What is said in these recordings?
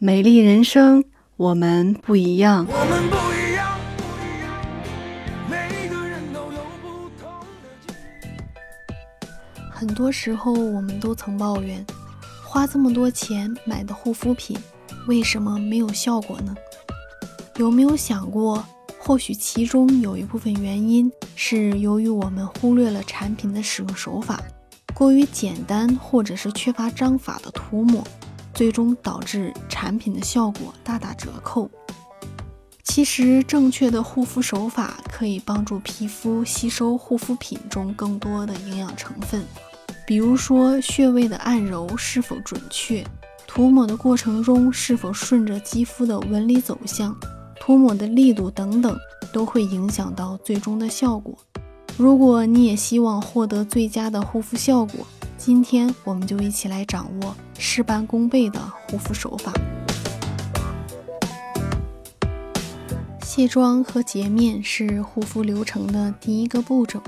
美丽人生，我们不一样。我们不一样，不一样，每个人都有不同的。很多时候，我们都曾抱怨，花这么多钱买的护肤品，为什么没有效果呢？有没有想过，或许其中有一部分原因是由于我们忽略了产品的使用手法，过于简单或者是缺乏章法的涂抹。最终导致产品的效果大打折扣。其实，正确的护肤手法可以帮助皮肤吸收护肤品中更多的营养成分，比如说穴位的按揉是否准确，涂抹的过程中是否顺着肌肤的纹理走向，涂抹的力度等等，都会影响到最终的效果。如果你也希望获得最佳的护肤效果，今天我们就一起来掌握事半功倍的护肤手法。卸妆和洁面是护肤流程的第一个步骤，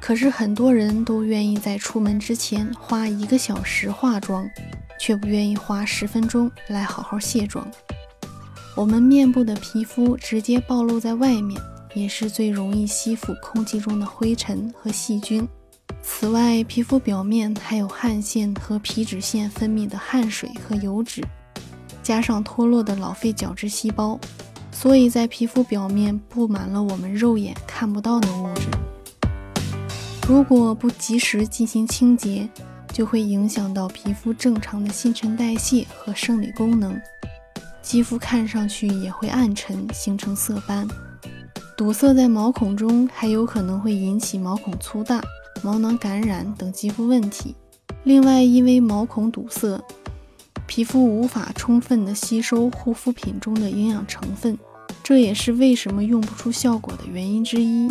可是很多人都愿意在出门之前花一个小时化妆，却不愿意花十分钟来好好卸妆。我们面部的皮肤直接暴露在外面，也是最容易吸附空气中的灰尘和细菌。此外，皮肤表面还有汗腺和皮脂腺分泌的汗水和油脂，加上脱落的老废角质细胞，所以在皮肤表面布满了我们肉眼看不到的物质。如果不及时进行清洁，就会影响到皮肤正常的新陈代谢和生理功能，肌肤看上去也会暗沉，形成色斑。堵塞在毛孔中，还有可能会引起毛孔粗大。毛囊感染等肌肤问题。另外，因为毛孔堵塞，皮肤无法充分的吸收护肤品中的营养成分，这也是为什么用不出效果的原因之一。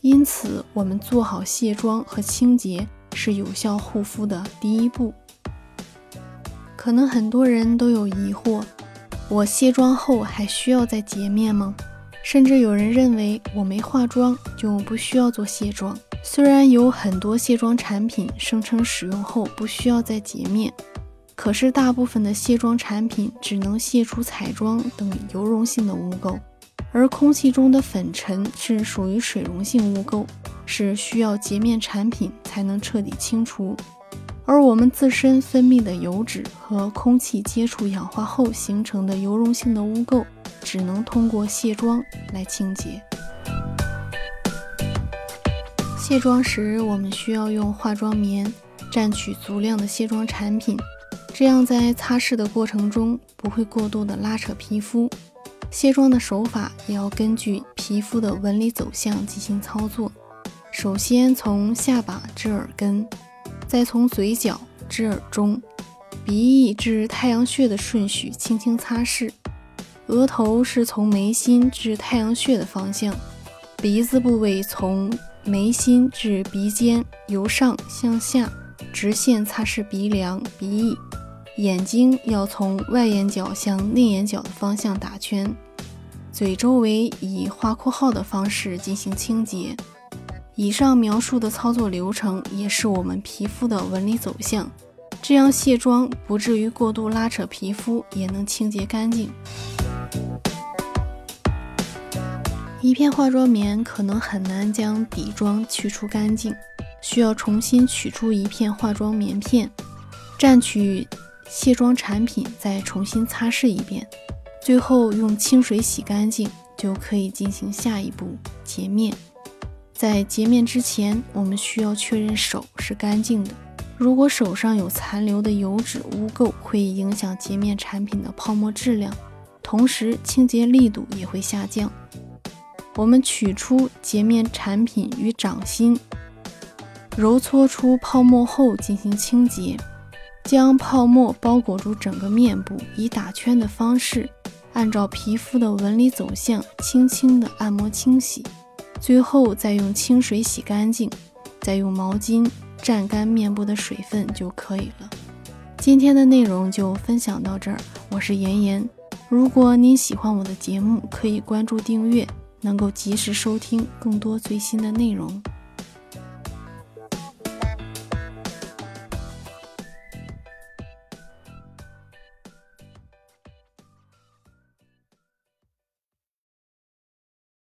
因此，我们做好卸妆和清洁是有效护肤的第一步。可能很多人都有疑惑：我卸妆后还需要再洁面吗？甚至有人认为我没化妆就不需要做卸妆。虽然有很多卸妆产品声称使用后不需要再洁面，可是大部分的卸妆产品只能卸除彩妆等油溶性的污垢，而空气中的粉尘是属于水溶性污垢，是需要洁面产品才能彻底清除。而我们自身分泌的油脂和空气接触氧化后形成的油溶性的污垢，只能通过卸妆来清洁。卸妆时，我们需要用化妆棉蘸取足量的卸妆产品，这样在擦拭的过程中不会过度的拉扯皮肤。卸妆的手法也要根据皮肤的纹理走向进行操作。首先从下巴至耳根，再从嘴角至耳中，鼻翼至太阳穴的顺序轻轻擦拭。额头是从眉心至太阳穴的方向，鼻子部位从。眉心至鼻尖，由上向下直线擦拭鼻梁、鼻翼。眼睛要从外眼角向内眼角的方向打圈。嘴周围以画括号的方式进行清洁。以上描述的操作流程也是我们皮肤的纹理走向，这样卸妆不至于过度拉扯皮肤，也能清洁干净。一片化妆棉可能很难将底妆去除干净，需要重新取出一片化妆棉片，蘸取卸妆产品，再重新擦拭一遍，最后用清水洗干净，就可以进行下一步洁面。在洁面之前，我们需要确认手是干净的，如果手上有残留的油脂污垢，会影响洁面产品的泡沫质量，同时清洁力度也会下降。我们取出洁面产品与掌心，揉搓出泡沫后进行清洁，将泡沫包裹住整个面部，以打圈的方式，按照皮肤的纹理走向，轻轻的按摩清洗，最后再用清水洗干净，再用毛巾蘸干面部的水分就可以了。今天的内容就分享到这儿，我是妍妍。如果您喜欢我的节目，可以关注订阅。能够及时收听更多最新的内容。